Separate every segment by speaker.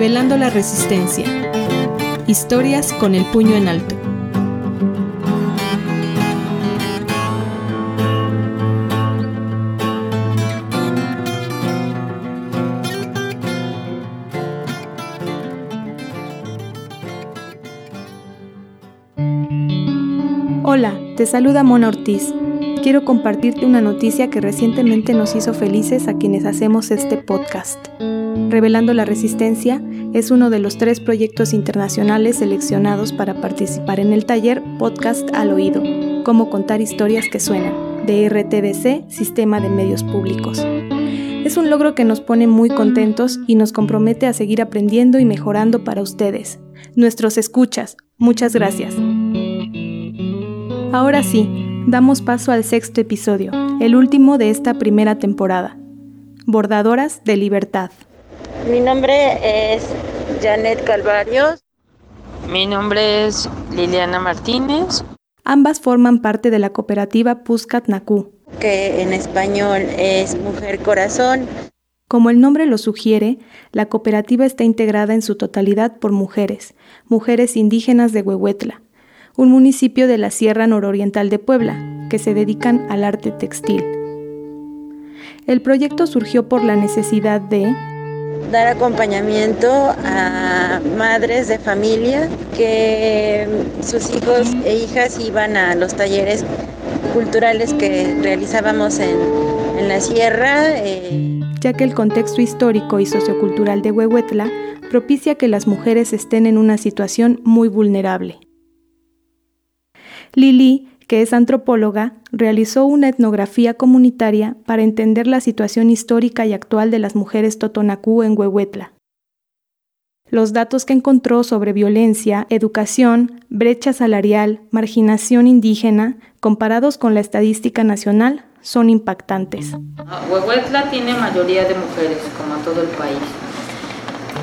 Speaker 1: Revelando la Resistencia. Historias con el puño en alto. Hola, te saluda Mona Ortiz. Quiero compartirte una noticia que recientemente nos hizo felices a quienes hacemos este podcast. Revelando la Resistencia es uno de los tres proyectos internacionales seleccionados para participar en el taller Podcast al Oído, Cómo contar historias que suenan, de RTBC, Sistema de Medios Públicos. Es un logro que nos pone muy contentos y nos compromete a seguir aprendiendo y mejorando para ustedes, nuestros escuchas. Muchas gracias. Ahora sí, damos paso al sexto episodio, el último de esta primera temporada. Bordadoras de Libertad.
Speaker 2: Mi nombre es Janet Calvario.
Speaker 3: Mi nombre es Liliana Martínez.
Speaker 1: Ambas forman parte de la cooperativa Puscat Naku,
Speaker 2: que en español es Mujer Corazón.
Speaker 1: Como el nombre lo sugiere, la cooperativa está integrada en su totalidad por mujeres, mujeres indígenas de Huehuetla, un municipio de la Sierra Nororiental de Puebla, que se dedican al arte textil. El proyecto surgió por la necesidad de
Speaker 2: dar acompañamiento a madres de familia que sus hijos e hijas iban a los talleres culturales que realizábamos en, en la sierra.
Speaker 1: Eh. Ya que el contexto histórico y sociocultural de Huehuetla propicia que las mujeres estén en una situación muy vulnerable. Lili que es antropóloga, realizó una etnografía comunitaria para entender la situación histórica y actual de las mujeres totonacú en Huehuetla. Los datos que encontró sobre violencia, educación, brecha salarial, marginación indígena, comparados con la estadística nacional, son impactantes.
Speaker 3: Huehuetla tiene mayoría de mujeres, como todo el país.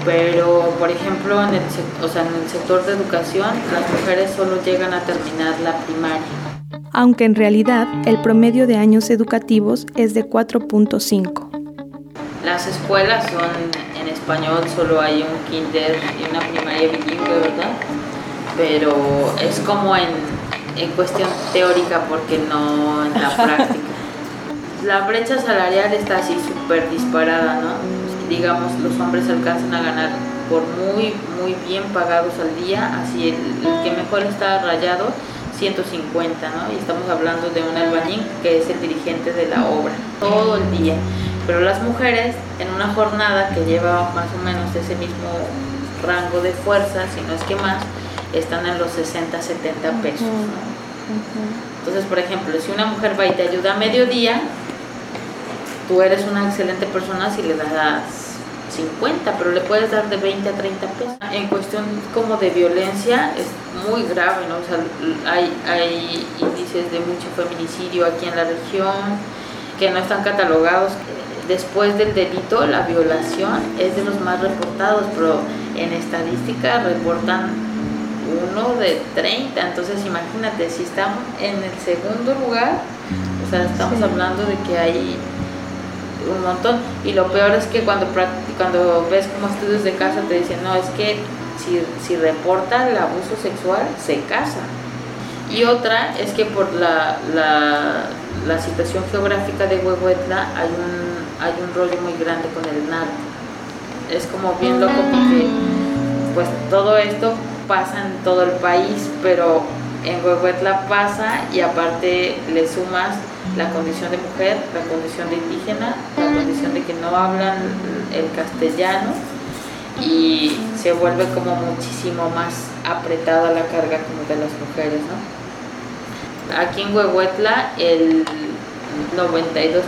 Speaker 3: Pero, por ejemplo, en el, en el sector de educación, las mujeres solo llegan a terminar la primaria
Speaker 1: aunque en realidad el promedio de años educativos es de 4.5.
Speaker 3: Las escuelas son en español, solo hay un kinder y una primaria bilingüe, ¿verdad? Pero es como en, en cuestión teórica porque no en la práctica. La brecha salarial está así súper disparada, ¿no? Digamos, los hombres alcanzan a ganar por muy, muy bien pagados al día, así el, el que mejor está rayado 150, ¿no? Y estamos hablando de un albañil que es el dirigente de la obra, todo el día. Pero las mujeres en una jornada que lleva más o menos ese mismo rango de fuerza, si no es que más, están en los 60, 70 pesos. Entonces, por ejemplo, si una mujer va y te ayuda a mediodía, tú eres una excelente persona si le das 50, pero le puedes dar de 20 a 30 pesos. En cuestión como de violencia es muy grave, ¿no? O sea, hay, hay índices de mucho feminicidio aquí en la región que no están catalogados. Después del delito, la violación es de los más reportados, pero en estadística reportan uno de 30. Entonces, imagínate, si estamos en el segundo lugar, o sea, estamos hablando de que hay un montón. Y lo peor es que cuando, cuando ves como estudios de casa te dicen, no, es que si, si reporta el abuso sexual, se casa. Y otra es que por la, la, la situación geográfica de Huehuetla hay un, hay un rollo muy grande con el narco. Es como bien loco porque pues todo esto pasa en todo el país, pero en Huehuetla pasa y aparte le sumas la condición de mujer, la condición de indígena, la condición de que no hablan el castellano y se vuelve como muchísimo más apretada la carga como de las mujeres, ¿no? Aquí en Huehuetla el 92%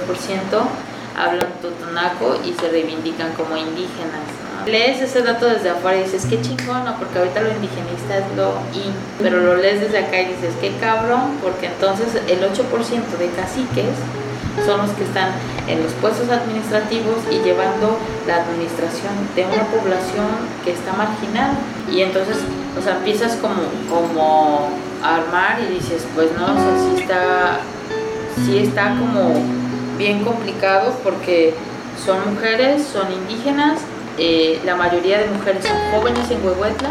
Speaker 3: hablan totonaco y se reivindican como indígenas, lees ese dato desde afuera y dices, qué chingón, ¿no? porque ahorita lo indigenista lo in, pero lo lees desde acá y dices, qué cabrón, porque entonces el 8% de caciques son los que están en los puestos administrativos y llevando la administración de una población que está marginada. Y entonces, o sea, empiezas como, como a armar y dices, pues no, o sea, sí está, sí está como bien complicado porque son mujeres, son indígenas eh, la mayoría de mujeres son jóvenes en Huehuetla.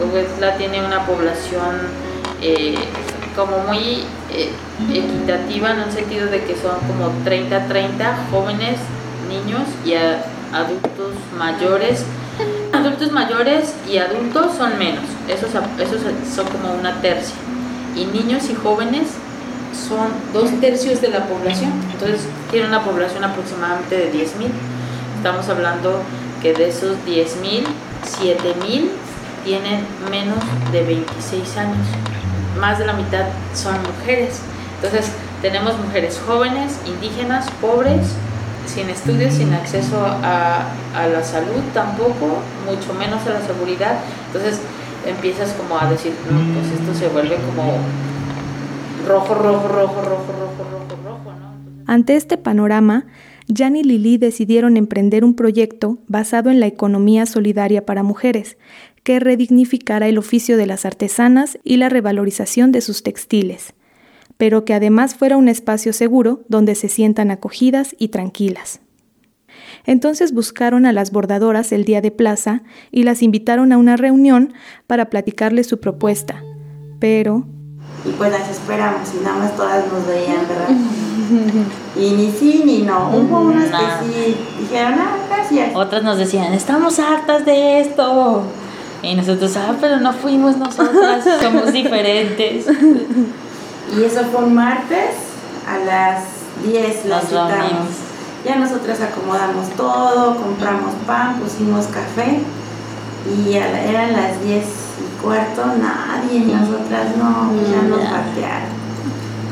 Speaker 3: Huehuetla tiene una población eh, como muy eh, equitativa en el sentido de que son como 30-30 jóvenes, niños y adultos mayores. Adultos mayores y adultos son menos, esos, esos son como una tercia. Y niños y jóvenes son dos tercios de la población. Entonces tiene una población aproximadamente de 10.000. Estamos hablando que de esos 10.000, 7.000 tienen menos de 26 años. Más de la mitad son mujeres. Entonces tenemos mujeres jóvenes, indígenas, pobres, sin estudios, sin acceso a, a la salud tampoco, mucho menos a la seguridad. Entonces empiezas como a decir, pues esto se vuelve como rojo, rojo, rojo, rojo, rojo, rojo, rojo, ¿no?
Speaker 1: Ante este panorama, Jan y Lili decidieron emprender un proyecto basado en la economía solidaria para mujeres, que redignificara el oficio de las artesanas y la revalorización de sus textiles, pero que además fuera un espacio seguro donde se sientan acogidas y tranquilas. Entonces buscaron a las bordadoras el día de plaza y las invitaron a una reunión para platicarles su propuesta, pero
Speaker 4: y pues las esperamos y nada más todas nos veían, ¿verdad? Y ni sí ni no. Hubo unas que sí dijeron, ah, gracias.
Speaker 3: Otras nos decían, estamos hartas de esto. Y nosotros, ah, pero no fuimos nosotras, somos diferentes.
Speaker 4: Y eso fue un martes a las 10 las citamos. Ya nosotras acomodamos todo, compramos pan, pusimos café y eran las 10 y cuarto, nadie, nosotras no, ya nos patearon.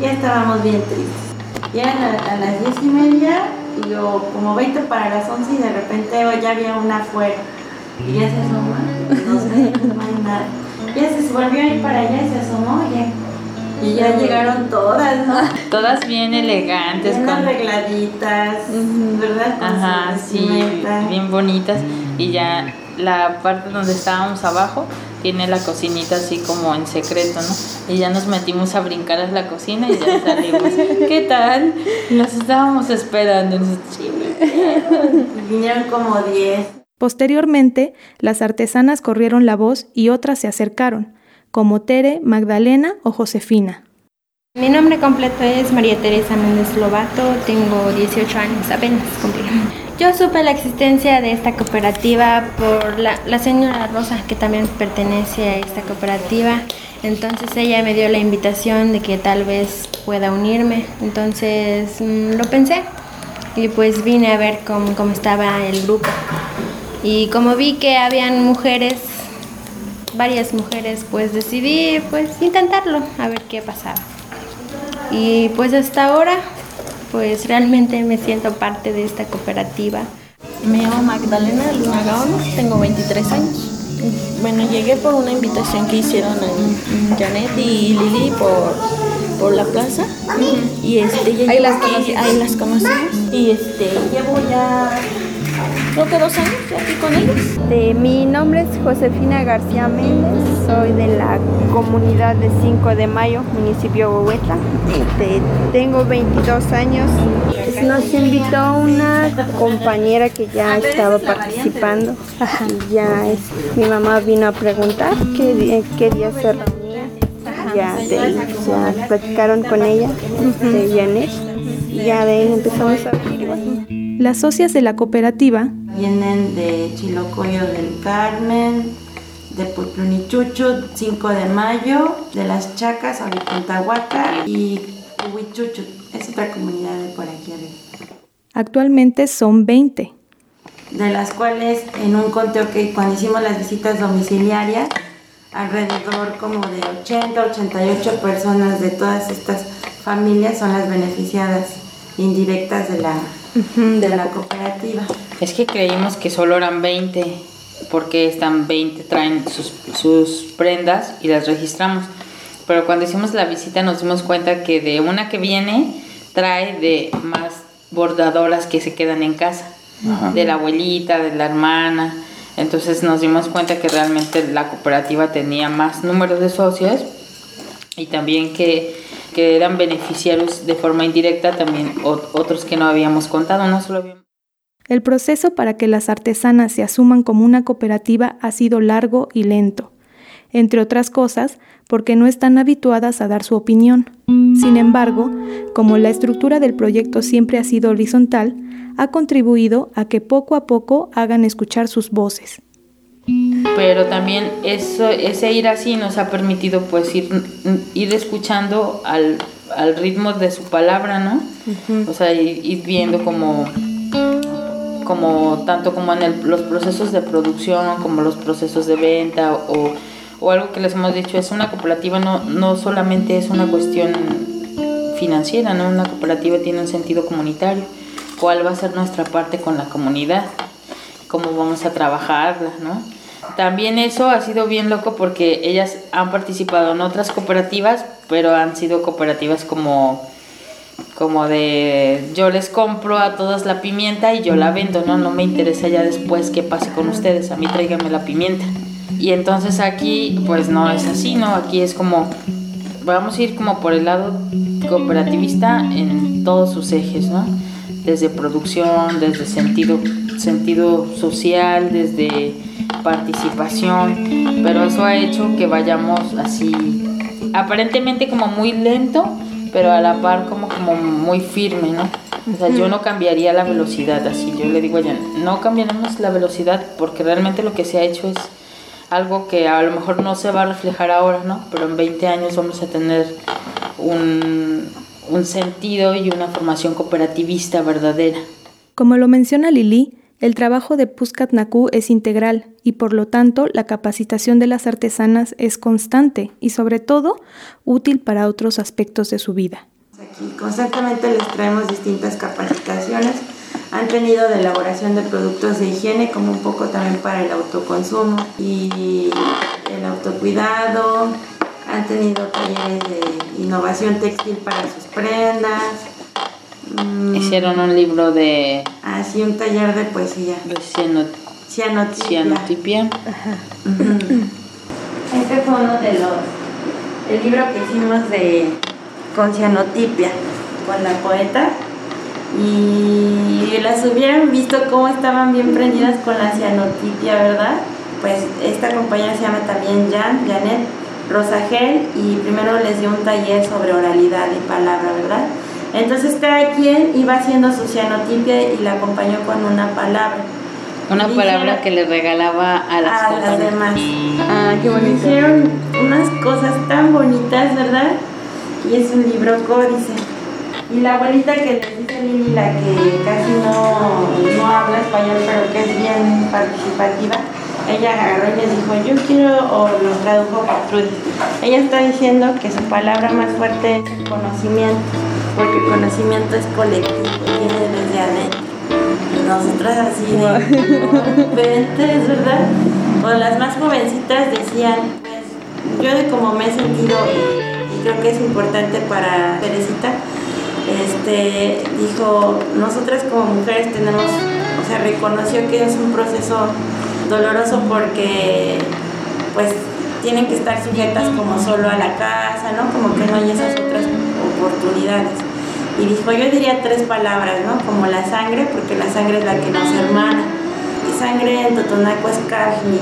Speaker 4: Ya estábamos bien tristes. Ya a, las 10 y media, y yo como 20 para las 11 y de repente ya había una afuera. Y ya se asomó, no sé, no hay nada. Ya se volvió a ir para allá y se asomó, ya y ya llegaron todas, ¿no?
Speaker 3: Todas bien elegantes.
Speaker 4: Bien arregladitas, ¿verdad?
Speaker 3: Ajá, sí, bien bonitas. Y ya la parte donde estábamos abajo tiene la cocinita así como en secreto, ¿no? Y ya nos metimos a brincar a la cocina y ya salimos. ¿Qué tal? Nos estábamos esperando.
Speaker 4: Vinieron como 10.
Speaker 1: Posteriormente, las artesanas corrieron la voz y otras se acercaron, como Tere, Magdalena o Josefina.
Speaker 5: Mi nombre completo es María Teresa Méndez Lobato, tengo 18 años apenas cumplí. Yo supe la existencia de esta cooperativa por la, señora Rosa, que también pertenece a esta cooperativa. Entonces ella me dio la invitación de que tal vez pueda unirme. Entonces mm, lo pensé y pues vine a ver cómo, cómo estaba el grupo. Y como vi que habían mujeres, varias mujeres, pues decidí pues intentarlo, a ver qué pasaba. Y pues hasta ahora pues realmente me siento parte de esta cooperativa.
Speaker 6: Me llamo Magdalena Luna Gaón, tengo 23 años. Bueno, llegué por una invitación que hicieron en Janet y Lili por, por la plaza. Y este,
Speaker 5: ahí, las ahí
Speaker 6: las conocimos. Y este, llevo ya creo que dos años aquí con ellos.
Speaker 5: mi nombre es Josefina García Méndez, soy de la comunidad de 5 de Mayo, municipio Huehuetla. Este, tengo 22 años. Nos invitó una compañera que ya estaba participando. Ya es, mi mamá vino a preguntar qué, qué día se reunía. Ya, de, ya platicaron con ella, de Janet. Ya de ahí empezamos a vivir
Speaker 1: las socias de la cooperativa
Speaker 4: vienen de Chilocoyo del Carmen, de Pulplunichucho, 5 de Mayo, de las Chacas, Huaca y Huichucho. Es otra comunidad de por aquí arriba.
Speaker 1: Actualmente son 20.
Speaker 4: De las cuales en un conteo que cuando hicimos las visitas domiciliarias, alrededor como de 80, 88 personas de todas estas familias son las beneficiadas indirectas de la de la cooperativa.
Speaker 3: Es que creímos que solo eran 20, porque están 20, traen sus, sus prendas y las registramos. Pero cuando hicimos la visita nos dimos cuenta que de una que viene trae de más bordadoras que se quedan en casa, de la abuelita, de la hermana. Entonces nos dimos cuenta que realmente la cooperativa tenía más números de socios y también que que eran beneficiarios de forma indirecta, también otros que no habíamos contado,
Speaker 1: El proceso para que las artesanas se asuman como una cooperativa ha sido largo y lento, entre otras cosas porque no están habituadas a dar su opinión. Sin embargo, como la estructura del proyecto siempre ha sido horizontal, ha contribuido a que poco a poco hagan escuchar sus voces.
Speaker 3: Pero también eso, ese ir así nos ha permitido pues ir, ir escuchando al, ritmo de su palabra, ¿no? O sea, ir, viendo como como tanto como en los procesos de producción como los procesos de venta o, o, algo que les hemos dicho es una cooperativa no, no solamente es una cuestión financiera no una cooperativa tiene un sentido comunitario cuál va a ser nuestra parte con la comunidad cómo vamos a trabajarla no también eso ha sido bien loco porque ellas han participado en otras cooperativas pero han sido cooperativas como como de yo les compro a todas la pimienta y yo la vendo, ¿no? No me interesa ya después qué pase con ustedes, a mí tráigame la pimienta. Y entonces aquí pues no es así, ¿no? Aquí es como, vamos a ir como por el lado cooperativista en todos sus ejes, ¿no? Desde producción, desde sentido, sentido social, desde participación, pero eso ha hecho que vayamos así, aparentemente como muy lento, pero a la par como, como muy firme, ¿no? O sea, yo no cambiaría la velocidad así. Yo le digo a ella, no cambiaremos la velocidad porque realmente lo que se ha hecho es algo que a lo mejor no se va a reflejar ahora, ¿no? Pero en 20 años vamos a tener un, un sentido y una formación cooperativista verdadera.
Speaker 1: Como lo menciona Lili, el trabajo de Puscat Naku es integral y por lo tanto la capacitación de las artesanas es constante y sobre todo útil para otros aspectos de su vida.
Speaker 4: Aquí constantemente les traemos distintas capacitaciones. Han tenido de elaboración de productos de higiene como un poco también para el autoconsumo y el autocuidado. Han tenido talleres de innovación textil para sus prendas
Speaker 3: Mm. Hicieron un libro de...
Speaker 4: Ah, sí, un taller de poesía.
Speaker 3: De cianotipia.
Speaker 4: Este fue uno de los... El libro que hicimos de... Con cianotipia, con la poeta. Y las hubieran visto cómo estaban bien prendidas con la cianotipia, ¿verdad? Pues esta compañera se llama también Jan, Janet Rosagel, y primero les dio un taller sobre oralidad y palabra, ¿verdad? Entonces cada quien iba haciendo su cianotipia y la acompañó con una palabra.
Speaker 3: Una palabra que le regalaba a las,
Speaker 4: a las demás. Ah, qué bonito. Hicieron unas cosas tan bonitas, ¿verdad? Y es un libro códice. Y la abuelita que les dice Lili, la que casi no, no habla español, pero que es bien participativa, ella agarró y les dijo, yo quiero, o lo tradujo Ella está diciendo que su palabra más fuerte es el conocimiento porque el conocimiento es colectivo, viene desde adentro. Y nosotras así de ¿verdad? O las más jovencitas decían, pues yo de como me he sentido, y, creo que es importante para Teresita, este, dijo, nosotras como mujeres tenemos, o sea, reconoció que es un proceso doloroso porque pues tienen que estar sujetas como solo a la casa, ¿no? Como que no hay esas otras oportunidades. Y dijo, yo diría tres palabras, ¿no? Como la sangre, porque la sangre es la que nos hermana. Y sangre en Totonaco es carne.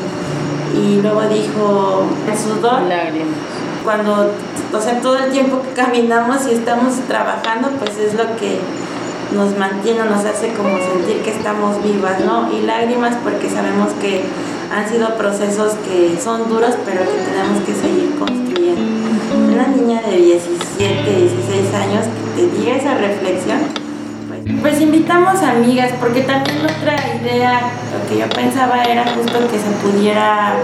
Speaker 4: Y luego dijo, el sudor.
Speaker 3: Lágrimas.
Speaker 4: Cuando, o sea, todo el tiempo que caminamos y estamos trabajando, pues es lo que nos mantiene, nos hace como sentir que estamos vivas, ¿no? Y lágrimas porque sabemos que han sido procesos que son duros, pero que tenemos que seguir construyendo una niña de 17, 16 años que te diga esa reflexión, pues, pues, invitamos amigas, porque también otra idea, lo que yo pensaba era justo que se pudiera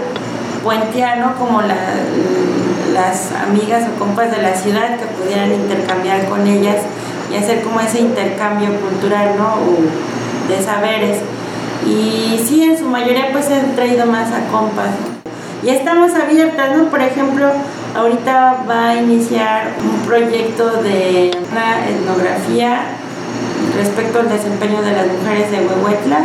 Speaker 4: puentear, ¿no? Como las amigas o compas de la ciudad que pudieran intercambiar con ellas y hacer como ese intercambio cultural, ¿no? O de saberes. Y sí, en su mayoría pues han traído más a compas. Y estamos abiertas, ¿no? Por ejemplo, Ahorita va a iniciar un proyecto de una etnografía respecto al desempeño de las mujeres de Huehuetla.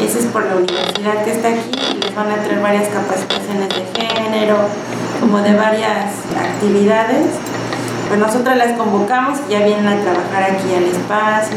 Speaker 4: Ese es por la universidad que está aquí y les van a traer varias capacitaciones de género, como de varias actividades. Pues nosotras las convocamos y ya vienen a trabajar aquí al espacio.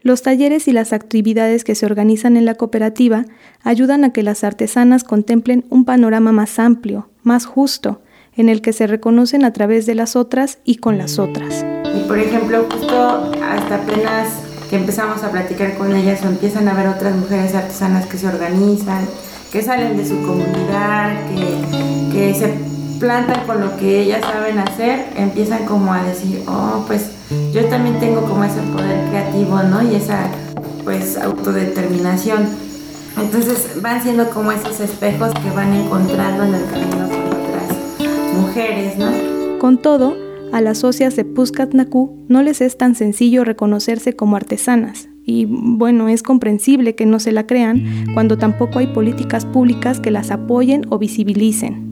Speaker 1: Los talleres y las actividades que se organizan en la cooperativa ayudan a que las artesanas contemplen un panorama más amplio, más justo, en el que se reconocen a través de las otras y con las otras.
Speaker 4: Y por ejemplo, justo hasta apenas que empezamos a platicar con ellas o empiezan a ver otras mujeres artesanas que se organizan, que salen de su comunidad, que, que se plantan con lo que ellas saben hacer, empiezan como a decir, oh, pues yo también tengo como ese poder creativo, ¿no? Y esa, pues, autodeterminación. Entonces van siendo como esos espejos que van encontrando en el camino con otras mujeres, ¿no?
Speaker 1: Con todo, a las socias de Puscatnacú no les es tan sencillo reconocerse como artesanas. Y bueno, es comprensible que no se la crean cuando tampoco hay políticas públicas que las apoyen o visibilicen.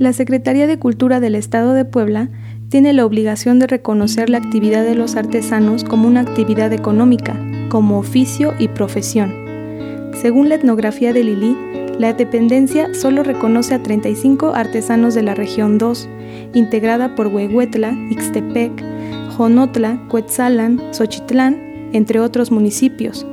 Speaker 1: La Secretaría de Cultura del Estado de Puebla tiene la obligación de reconocer la actividad de los artesanos como una actividad económica, como oficio y profesión. Según la etnografía de Lili, la dependencia solo reconoce a 35 artesanos de la región 2, integrada por Huehuetla, Ixtepec, Jonotla, Cuetzalan, Xochitlán, entre otros municipios,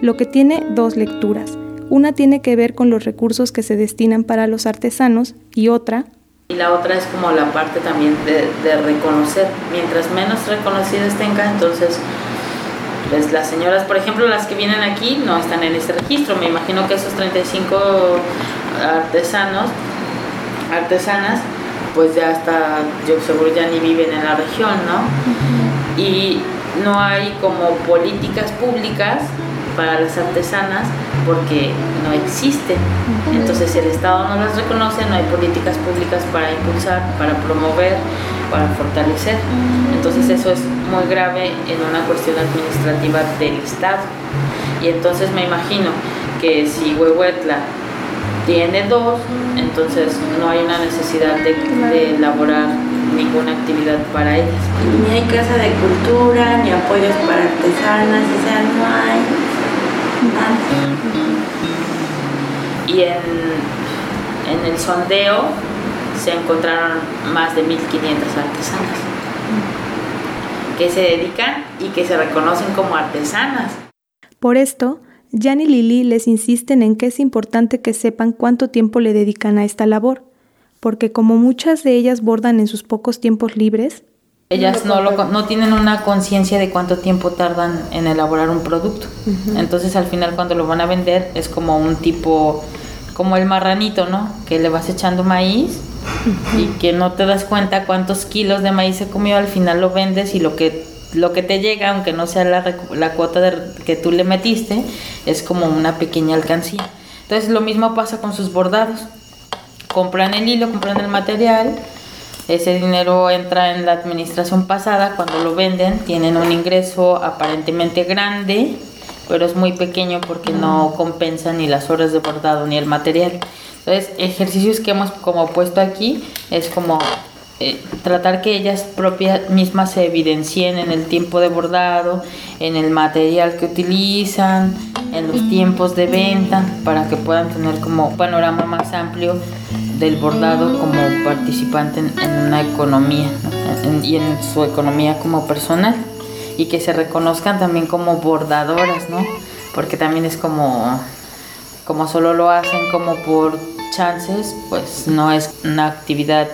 Speaker 1: lo que tiene dos lecturas. Una tiene que ver con los recursos que se destinan para los artesanos y otra
Speaker 3: y la otra es como la parte también de, reconocer. Mientras menos reconocidas tenga, entonces pues las señoras, por ejemplo, las que vienen aquí no están en este registro. Me imagino que esos 35 artesanos, artesanas, pues ya hasta, yo seguro ya ni viven en la región, ¿no? Y no hay como políticas públicas para las artesanas porque no existen. Entonces si el Estado no las reconoce, no hay políticas públicas para impulsar, para promover, para fortalecer. Entonces eso es muy grave en una cuestión administrativa del Estado. Y entonces me imagino que si Huehuetla tiene dos, entonces no hay una necesidad de, de elaborar ninguna actividad para ellas.
Speaker 4: Ni hay casa de cultura, ni apoyos para artesanas, o sea, no hay
Speaker 3: y en, el sondeo se encontraron más de 1.500 artesanas que se dedican y que se reconocen como artesanas.
Speaker 1: Por esto, Jan y Lili les insisten en que es importante que sepan cuánto tiempo le dedican a esta labor, porque como muchas de ellas bordan en sus pocos tiempos libres,
Speaker 3: ellas no, lo, no tienen una conciencia de cuánto tiempo tardan en elaborar un producto. Entonces al final cuando lo van a vender es como un tipo, como el marranito, ¿no? Que le vas echando maíz y que no te das cuenta cuántos kilos de maíz se comió, al final lo vendes y lo que, lo que te llega, aunque no sea la, la cuota que tú le metiste, es como una pequeña alcancía. Entonces lo mismo pasa con sus bordados. Compran el hilo, compran el material ese dinero entra en la administración pasada, cuando lo venden tienen un ingreso aparentemente grande, pero es muy pequeño porque no compensa ni las horas de bordado ni el material. Entonces, ejercicios que hemos como puesto aquí es como eh, tratar que ellas propias mismas se evidencien en el tiempo de bordado, en el material que utilizan, en los tiempos de venta, para que puedan tener como un panorama más amplio del bordado como participante en, una economía y en su economía como personal y que se reconozcan también como bordadoras, ¿no? Porque también es como, como solo lo hacen como por chances, pues no es una actividad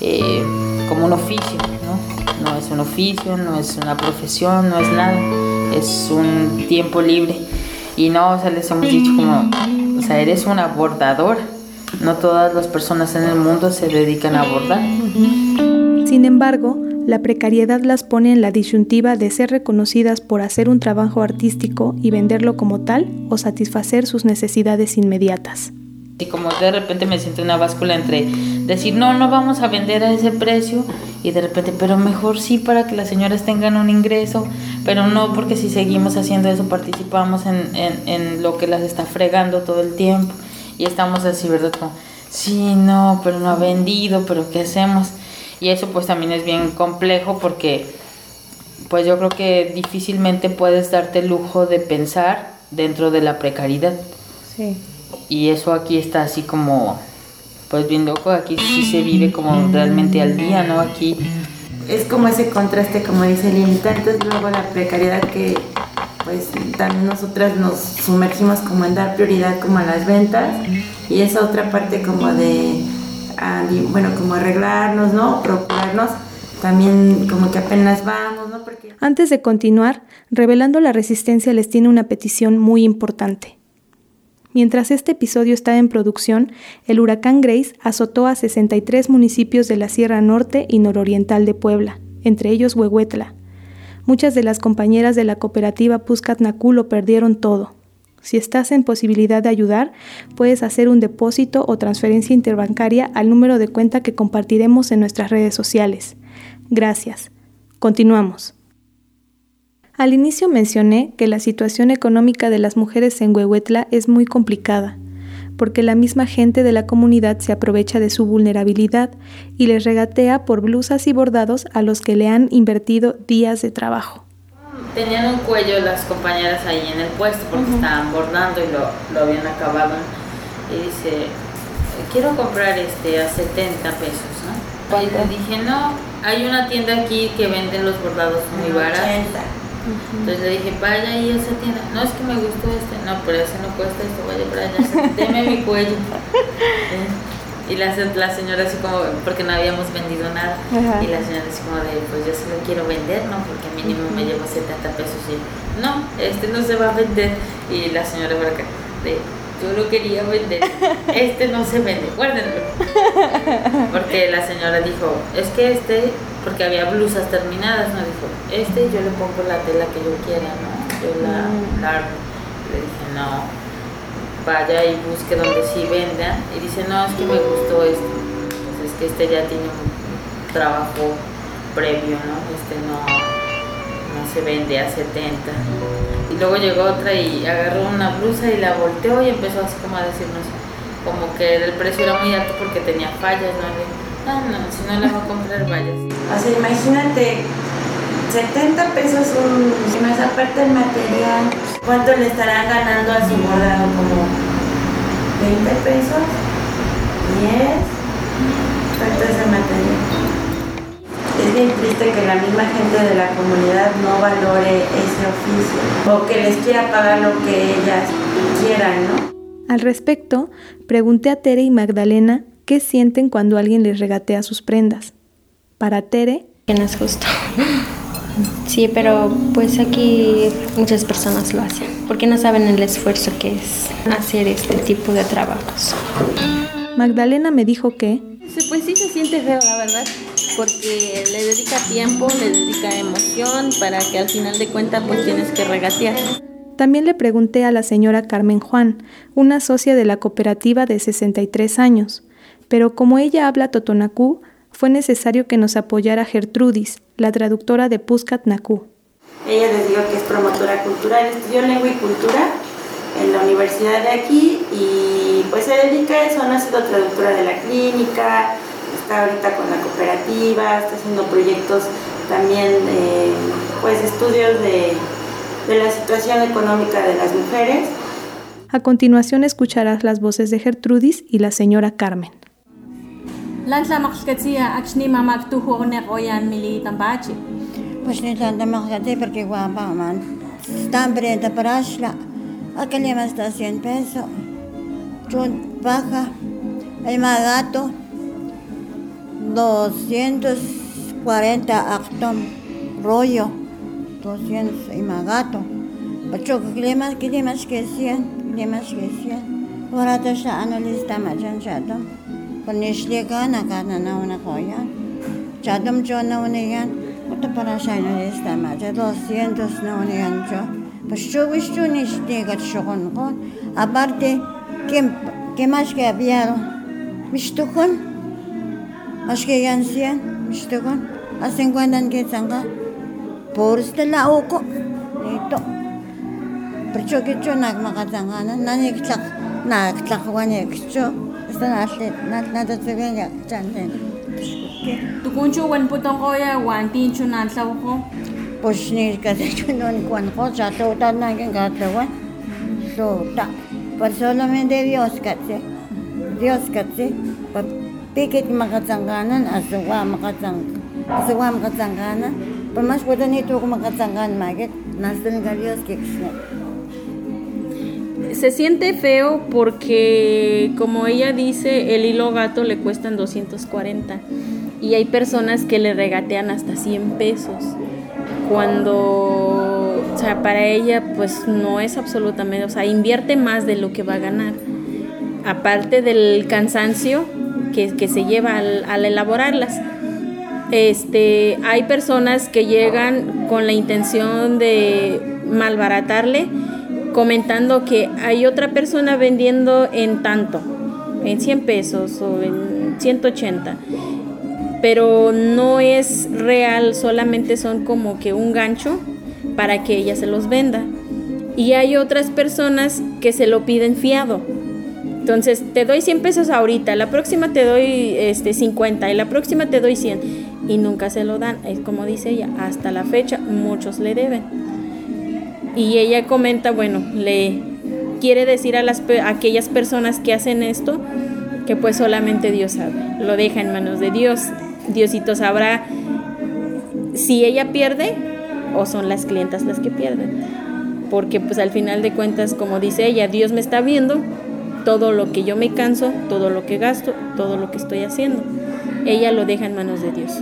Speaker 3: eh, como un oficio, ¿no? No es un oficio, no es una profesión, no es nada, es un tiempo libre. Y no, o sea, les hemos dicho como, o sea, eres una bordadora no todas las personas en el mundo se dedican a bordar.
Speaker 1: Sin embargo, la precariedad las pone en la disyuntiva de ser reconocidas por hacer un trabajo artístico y venderlo como tal o satisfacer sus necesidades inmediatas.
Speaker 3: Y como de repente me siento una báscula entre decir, no, no vamos a vender a ese precio y de repente, pero mejor sí para que las señoras tengan un ingreso, pero no porque si seguimos haciendo eso participamos en, en, en lo que las está fregando todo el tiempo y estamos así, ¿verdad? Como, sí, no, pero no ha vendido, pero ¿qué hacemos? Y eso pues también es bien complejo porque pues yo creo que difícilmente puedes darte el lujo de pensar dentro de la precariedad. Sí. Y eso aquí está así como, pues bien loco, aquí sí se vive como realmente al día, ¿no? Aquí...
Speaker 4: Es como ese contraste, como dice Lili, entonces luego la precariedad que pues también nosotras nos sumergimos como en dar prioridad como a las ventas y esa otra parte como de, bueno, como arreglarnos, ¿no? Procurarnos, también como que apenas vamos, ¿no? Porque...
Speaker 1: Antes de continuar, Revelando la Resistencia les tiene una petición muy importante. Mientras este episodio está en producción, el huracán Grace azotó a 63 municipios de la Sierra Norte y Nororiental de Puebla, entre ellos Huehuetla. Muchas de las compañeras de la cooperativa Puscatnacú lo perdieron todo. Si estás en posibilidad de ayudar, puedes hacer un depósito o transferencia interbancaria al número de cuenta que compartiremos en nuestras redes sociales. Gracias. Continuamos. Al inicio mencioné que la situación económica de las mujeres en Huehuetla es muy complicada porque la misma gente de la comunidad se aprovecha de su vulnerabilidad y les regatea por blusas y bordados a los que le han invertido días de trabajo.
Speaker 3: Tenían un cuello las compañeras ahí en el puesto porque estaban bordando y lo, lo, habían acabado. Y dice, quiero comprar este a 70 pesos, ¿no? Y le dije, no, hay una tienda aquí que venden los bordados muy baratos. Entonces le dije, vaya a esa tienda. No, es que me gustó este. No, pero ese no cuesta esto, vaya para allá. Deme mi cuello. Y la, la señora así como, porque no habíamos vendido nada. Y la señora así como de, pues yo se lo quiero vender, ¿no? Porque mínimo me llevo 70 pesos. Y no, este no se va a vender. Y la señora por acá, de, yo lo quería vender, este no se vende, guárdenlo. Porque la señora dijo, es que este porque había blusas terminadas, ¿no? Dijo, este yo le pongo la tela que yo quiera, ¿no? Yo la mm. largo. Le dije, no, vaya y busque donde sí vendan. Y dice, no, es que me gustó este. Pues es que este ya tiene un trabajo previo, ¿no? Este no se vende a 70. Y luego llegó otra y agarró una blusa y la volteó y empezó así como a decirnos, como que el precio era muy alto porque tenía fallas, ¿no? Ah, no, si no la voy a comprar, vayas. O
Speaker 4: sea, imagínate, 70 pesos un, más aparte el material, ¿cuánto le estarán ganando a su bordado? Como 20 pesos, 10, ¿cuánto es el material? Es bien triste que la misma gente de la comunidad no valore ese oficio o que les quiera pagar lo que ellas quieran, ¿no?
Speaker 1: Al respecto, pregunté a Tere y Magdalena ¿Qué sienten cuando alguien les regatea sus prendas? Para Tere...
Speaker 5: Que no es justo. Sí, pero pues aquí muchas personas lo hacen, porque no saben el esfuerzo que es hacer este tipo de trabajos.
Speaker 1: Magdalena me dijo que...
Speaker 6: Pues sí se siente feo, la verdad, porque le dedica tiempo, le dedica emoción, para que al final de cuentas pues tienes que regatear.
Speaker 1: También le pregunté a la señora Carmen Juan, una socia de la cooperativa de 63 años, pero como ella habla totonacú, fue necesario que nos apoyara Gertrudis, la traductora de Puscat Nakú.
Speaker 4: Ella les digo que es promotora cultural, estudió lengua y cultura en la universidad de aquí y pues se dedica a eso, no ha sido traductora de la clínica, está ahorita con la cooperativa, está haciendo proyectos también, pues estudios de, de la situación económica de las mujeres.
Speaker 1: A continuación escucharás las voces de Gertrudis y la señora Carmen.
Speaker 7: pues ni tanta makikatsia porque guapa man stambre de parashla aquel más está 100 pesos chun baja. El magato 240 acton rollo 200 y magato Pacho que más que más que 100 que más que 100 ahora te está analista machan chato Panishli ka, nakana una koyan. Chadam cho na una yan. Kuta para siya na lista ma. Cha 200 na una yan cho. Pasyo wisto ni stigat shokon kon. Aparte, kim, que más que había visto con. ашгиянсиан миштэгон асэнгванан гэцанга борстела око нито причогичо нагмагазангана наниглаг нааглагванигчо станалли надад зэгэн ягчаан Tukunchuwan
Speaker 8: putongoya wan
Speaker 7: tinchu nantlawko. Pushnir kadechunun kwan ko chaluta nagin katlawan. Luta. Pero solamente Dios katse. Dios katse. Pikit makatangganan asuwa makatang asuwa makatangganan. Pamas ko nito ko makatangganan magit.
Speaker 6: Se siente feo porque, como ella dice, el hilo gato le cuestan 240 y hay personas que le regatean hasta 100 pesos. Cuando, o sea, para ella pues no es absolutamente, o sea, invierte más de lo que va a ganar. Aparte del cansancio que, se lleva al elaborarlas. Este, hay personas que llegan con la intención de malbaratarle, comentando que hay otra persona vendiendo en tanto, en 100 pesos o en 180. Pero no es real, solamente son como que un gancho para que ella se los venda. Y hay otras personas que se lo piden fiado. Entonces, te doy 100 pesos ahorita, la próxima te doy este 50 y la próxima te doy 100 y nunca se lo dan. Es como dice ella, hasta la fecha muchos le deben. Y ella comenta, bueno, le quiere decir a, las, aquellas personas que hacen esto que pues solamente Dios sabe. Lo deja en manos de Dios. Diosito sabrá si ella pierde o son las clientas las que pierden. Porque pues al final de cuentas, como dice ella, Dios me está viendo todo lo que yo me canso, todo lo que gasto, todo lo que estoy haciendo. Ella lo deja en manos de Dios.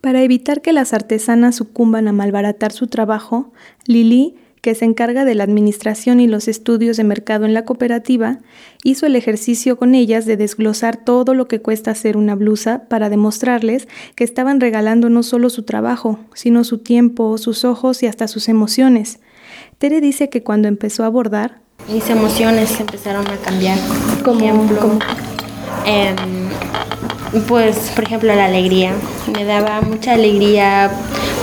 Speaker 1: Para evitar que las artesanas sucumban a malbaratar su trabajo, Lili, que se encarga de la administración y los estudios de mercado en la cooperativa, hizo el ejercicio con ellas de desglosar todo lo que cuesta hacer una blusa para demostrarles que estaban regalando no solo su trabajo, sino su tiempo, sus ojos y hasta sus emociones. Tere dice que cuando empezó a bordar,
Speaker 5: mis emociones empezaron a cambiar. Como ejemplo, em, pues, por ejemplo, la alegría. Me daba mucha alegría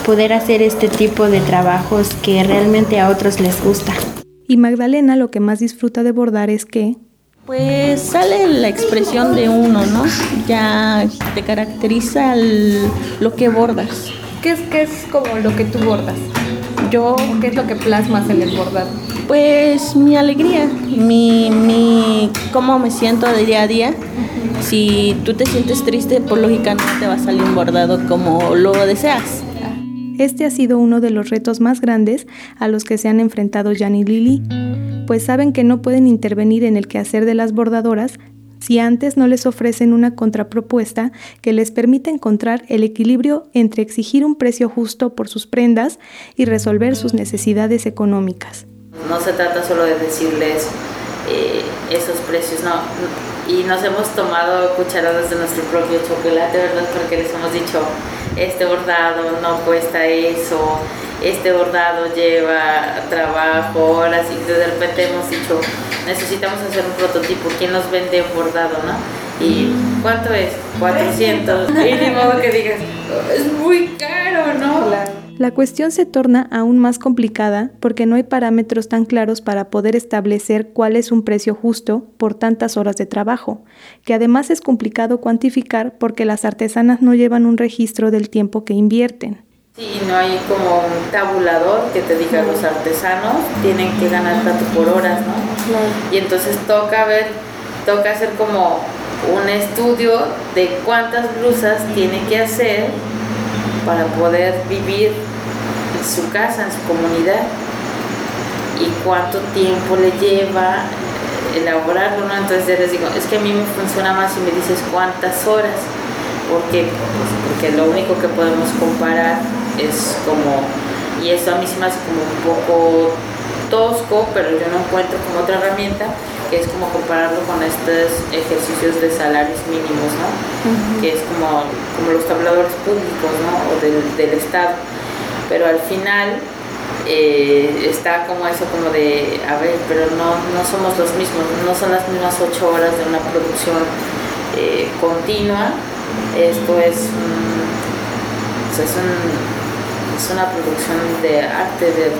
Speaker 5: poder hacer este tipo de trabajos que realmente a otros les gusta.
Speaker 1: Y Magdalena lo que más disfruta de bordar es que...
Speaker 6: Pues sale la expresión de uno, ¿no? Ya te caracteriza lo que bordas.
Speaker 1: ¿Qué es, ¿Qué es como lo que tú bordas? Yo, ¿qué es lo que plasmas en el bordar?
Speaker 6: Pues mi alegría, mi, mi cómo me siento de día a día. Si tú te sientes triste, por pues, lógica no te va a salir un bordado como lo deseas.
Speaker 1: Este ha sido uno de los retos más grandes a los que se han enfrentado Jan y Lili, pues saben que no pueden intervenir en el quehacer de las bordadoras si antes no les ofrecen una contrapropuesta que les permita encontrar el equilibrio entre exigir un precio justo por sus prendas y resolver sus necesidades económicas.
Speaker 3: No se trata solo de decirles eh, esos precios, no. Y nos hemos tomado cucharadas de nuestro propio chocolate, ¿verdad? Porque les hemos dicho, este bordado no cuesta eso, este bordado lleva trabajo, horas y de repente hemos dicho, necesitamos hacer un prototipo, ¿quién nos vende un bordado, no? ¿Y cuánto es? 400. Y modo que digas, es muy caro, ¿no?
Speaker 1: La cuestión se torna aún más complicada porque no hay parámetros tan claros para poder establecer cuál es un precio justo por tantas horas de trabajo, que además es complicado cuantificar porque las artesanas no llevan un registro del tiempo que invierten.
Speaker 3: Sí, no hay como un tabulador que te diga los artesanos tienen que ganar tanto por horas, ¿no? Y entonces toca ver, toca hacer como un estudio de cuántas blusas tiene que hacer para poder vivir su casa, en su comunidad y cuánto tiempo le lleva elaborarlo, ¿no? Entonces yo les digo, es que a mí me funciona más si me dices cuántas horas, porque, pues porque lo único que podemos comparar es como, y eso a mí se me hace como un poco tosco, pero yo no encuentro como otra herramienta, que es como compararlo con estos ejercicios de salarios mínimos, ¿no? Que es como, como los tabladores públicos, ¿no? O del, del Estado pero al final eh, está como eso como de, a ver, pero no, no somos los mismos, no son las mismas ocho horas de una producción eh, continua, esto es, pues es, es una producción de arte, de,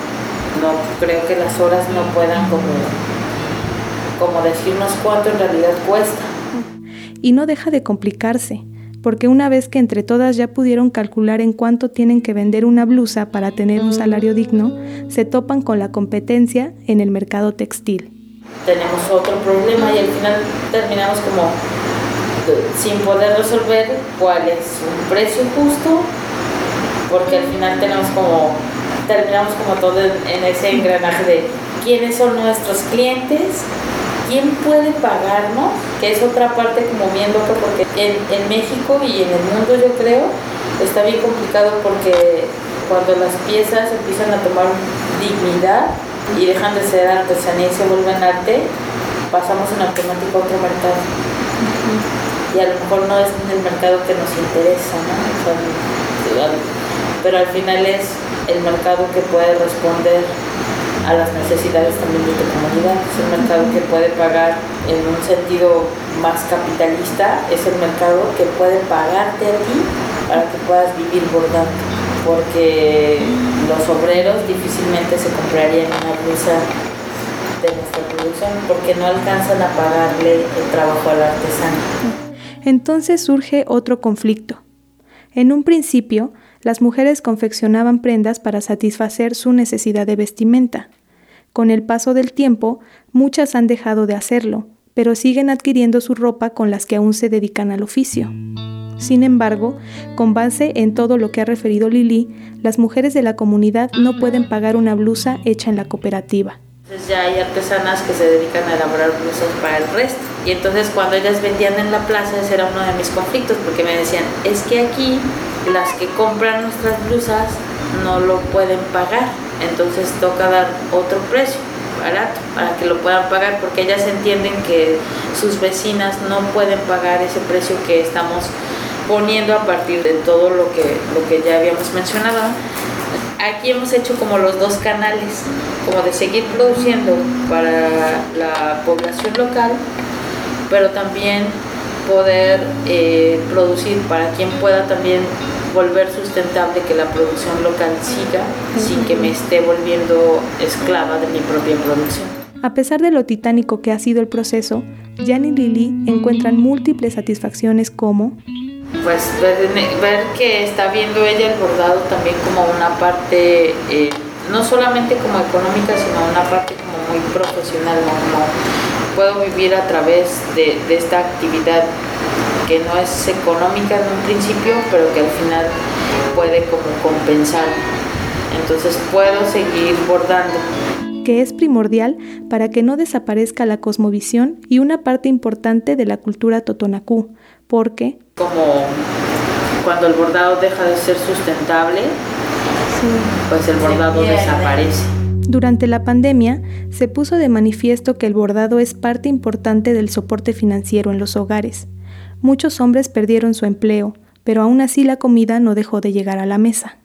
Speaker 3: no creo que las horas no puedan como, como decirnos cuánto en realidad cuesta.
Speaker 1: Y no deja de complicarse porque una vez que entre todas ya pudieron calcular en cuánto tienen que vender una blusa para tener un salario digno, se topan con la competencia en el mercado textil.
Speaker 3: Tenemos otro problema y al final terminamos como sin poder resolver cuál es un precio justo, porque al final tenemos como terminamos como todo en, ese engranaje de quiénes son nuestros clientes, quién puede pagarnos, que es otra parte como bien loca porque en, en México y en el mundo yo creo está bien complicado porque cuando las piezas empiezan a tomar dignidad y dejan de ser artesanía y se vuelven arte, pasamos en automático a otro mercado. Y a lo mejor no es el mercado que nos interesa, ¿no? Pero al final es el mercado que puede responder a las necesidades también de tu comunidad. Es el mercado que puede pagar en un sentido más capitalista, es el mercado que puede pagarte a ti para que puedas vivir bordando. Porque los obreros difícilmente se comprarían una blusa de nuestra producción porque no alcanzan a pagarle el trabajo al artesano.
Speaker 1: Entonces surge otro conflicto. En un principio, las mujeres confeccionaban prendas para satisfacer su necesidad de vestimenta. Con el paso del tiempo, muchas han dejado de hacerlo, pero siguen adquiriendo su ropa con las que aún se dedican al oficio. Sin embargo, con base en todo lo que ha referido Lili, las mujeres de la comunidad no pueden pagar una blusa hecha en la cooperativa.
Speaker 3: Entonces ya hay artesanas que se dedican a elaborar blusas para el resto. Y entonces cuando ellas vendían en la plaza, ese era uno de mis conflictos, porque me decían, es que aquí las que compran nuestras blusas no lo pueden pagar, entonces toca dar otro precio barato para que lo puedan pagar porque ellas entienden que sus vecinas no pueden pagar ese precio que estamos poniendo a partir de todo lo que, lo que ya habíamos mencionado. Aquí hemos hecho como los dos canales, como de seguir produciendo para la población local, pero también poder eh, producir para quien pueda también volver sustentable que la producción local siga sin que me esté volviendo esclava de mi propia producción.
Speaker 1: A pesar de lo titánico que ha sido el proceso, Jan y Lili encuentran múltiples satisfacciones como
Speaker 3: pues ver, que está viendo ella el bordado también como una parte eh, no solamente como económica sino una parte como muy profesional como puedo vivir a través de, de esta actividad que no es económica en un principio, pero que al final puede como compensar. Entonces puedo seguir bordando.
Speaker 1: Que es primordial para que no desaparezca la cosmovisión y una parte importante de la cultura totonacú, porque...
Speaker 3: Como cuando el bordado deja de ser sustentable, pues el bordado desaparece.
Speaker 1: Durante la pandemia, se puso de manifiesto que el bordado es parte importante del soporte financiero en los hogares. Muchos hombres perdieron su empleo, pero aún así la comida no dejó de llegar a la mesa.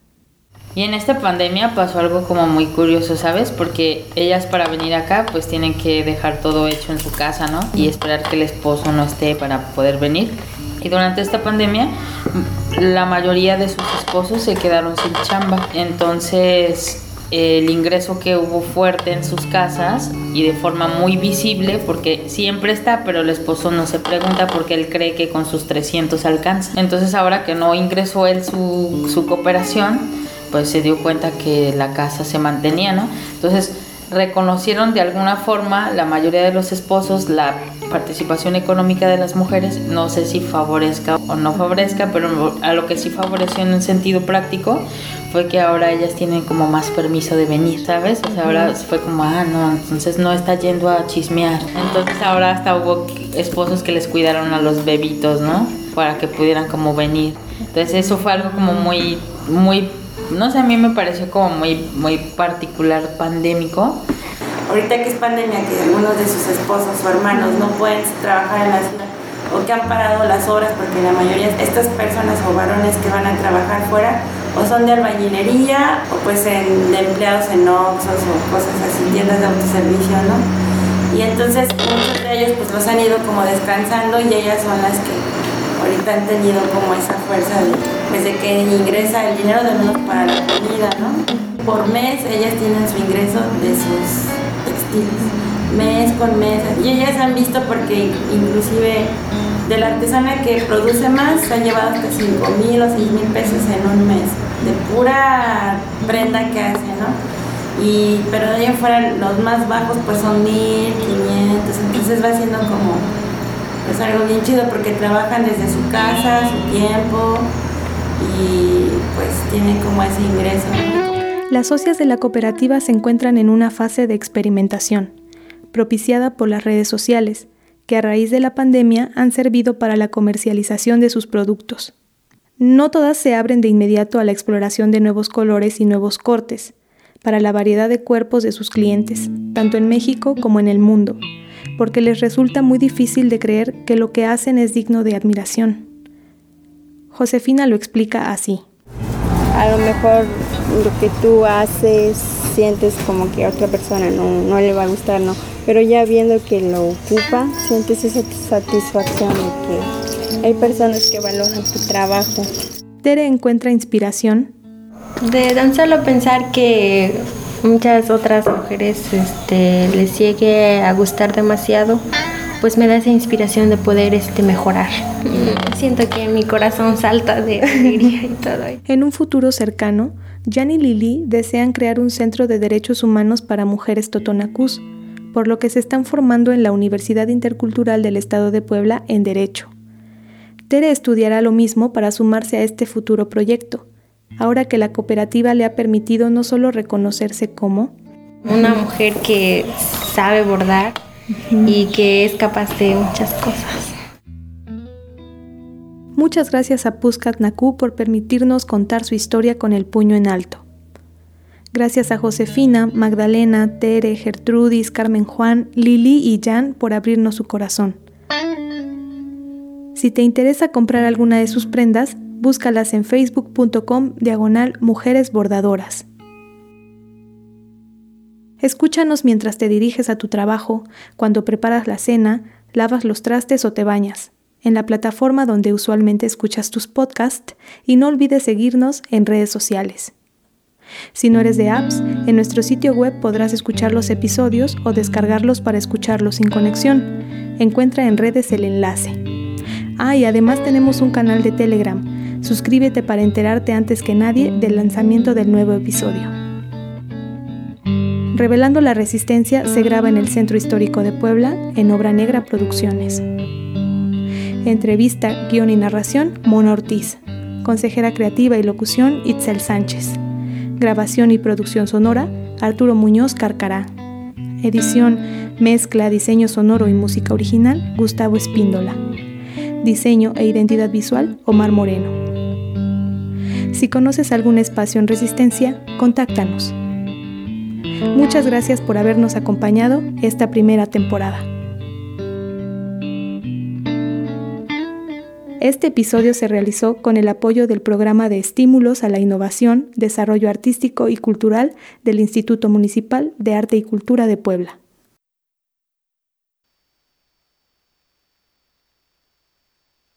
Speaker 3: Y en esta pandemia pasó algo como muy curioso, ¿sabes? Porque ellas para venir acá pues tienen que dejar todo hecho en su casa, ¿no? Y esperar que el esposo no esté para poder venir. Y durante esta pandemia la mayoría de sus esposos se quedaron sin chamba. Entonces el ingreso que hubo fuerte en sus casas y de forma muy visible porque siempre está, pero el esposo no se pregunta porque él cree que con sus 300 alcanza. Entonces ahora que no ingresó él su, su cooperación, pues se dio cuenta que la casa se mantenía, ¿no? Entonces reconocieron de alguna forma la mayoría de los esposos la participación económica de las mujeres, no sé si favorezca o no favorezca, pero a lo que sí favoreció en un sentido práctico fue que ahora ellas tienen como más permiso de venir, ¿sabes? O sea, ahora fue como, ah, no, entonces no está yendo a chismear. Entonces ahora hasta hubo esposos que les cuidaron a los bebitos, ¿no? Para que pudieran como venir. Entonces eso fue algo como muy, muy no sé, a mí me pareció como muy, muy particular, pandémico.
Speaker 4: Ahorita que es pandemia, que algunos de sus esposos o hermanos no pueden trabajar en la ciudad o que han parado las horas porque la mayoría de estas personas o varones que van a trabajar fuera o son de albañilería o pues de empleados en Oxos o cosas así, tiendas de autoservicio, ¿no? Y entonces muchos de ellos pues los han ido como descansando y ellas son las que ahorita han tenido como esa fuerza de, pues, que ingresa el dinero de menos para la comida, ¿no? Por mes ellas tienen su ingreso de sus mes con mes. Y ellas han visto porque inclusive de la artesana que produce más se ha llevado hasta 5 mil o 6 mil pesos en un mes, de pura prenda que hace, ¿no? Y, pero de ahí afuera los más bajos pues son 1500, entonces va siendo como es algo bien chido porque trabajan desde su casa, su tiempo y pues tienen como ese ingreso.
Speaker 1: Las socias de la cooperativa se encuentran en una fase de experimentación, propiciada por las redes sociales, que a raíz de la pandemia han servido para la comercialización de sus productos. No todas se abren de inmediato a la exploración de nuevos colores y nuevos cortes, para la variedad de cuerpos de sus clientes, tanto en México como en el mundo, porque les resulta muy difícil de creer que lo que hacen es digno de admiración. Josefina lo explica así.
Speaker 9: A lo mejor lo que tú haces sientes como que a otra persona no, no le va a gustar, ¿no? Pero ya viendo que lo ocupa, sientes esa satisfacción de que hay personas que valoran tu trabajo.
Speaker 1: Tere encuentra inspiración.
Speaker 5: De tan solo pensar que muchas otras mujeres este, les llegue a gustar demasiado, pues me da esa inspiración de poder este, mejorar. siento que mi corazón salta de alegría y todo.
Speaker 1: En un futuro cercano, Jan y Lili desean crear un centro de derechos humanos para mujeres totonacús, por lo que se están formando en la Universidad Intercultural del Estado de Puebla en Derecho. Tere estudiará lo mismo para sumarse a este futuro proyecto, ahora que la cooperativa le ha permitido no solo reconocerse como
Speaker 5: una mujer que sabe bordar y que es capaz de muchas cosas.
Speaker 1: Muchas gracias a Puscat Naku por permitirnos contar su historia con el puño en alto. Gracias a Josefina, Magdalena, Tere, Gertrudis, Carmen Juan, Lili y Jan por abrirnos su corazón. Si te interesa comprar alguna de sus prendas, búscalas en facebook.com diagonal mujeres bordadoras. Escúchanos mientras te diriges a tu trabajo, cuando preparas la cena, lavas los trastes o te bañas, en la plataforma donde usualmente escuchas tus podcasts y no olvides seguirnos en redes sociales. Si no eres de apps, en nuestro sitio web podrás escuchar los episodios o descargarlos para escucharlos sin conexión. Encuentra en redes el enlace. Ah, y además tenemos un canal de Telegram Suscríbete para enterarte antes que nadie del lanzamiento del nuevo episodio. Revelando la Resistencia se graba en el Centro Histórico de Puebla en Obra Negra Producciones. Entrevista, guion y narración, Mona Ortiz. Consejera creativa y locución, Itzel Sánchez. Grabación y producción sonora, Arturo Muñoz Carcará. Edición, mezcla, diseño sonoro y música original, Gustavo Espíndola. Diseño e identidad visual, Omar Moreno. Si conoces algún espacio en resistencia, contáctanos. Muchas gracias por habernos acompañado esta primera temporada. Este episodio se realizó con el apoyo del Programa de Estímulos a la Innovación, Desarrollo Artístico y Cultural del Instituto Municipal de Arte y Cultura de Puebla.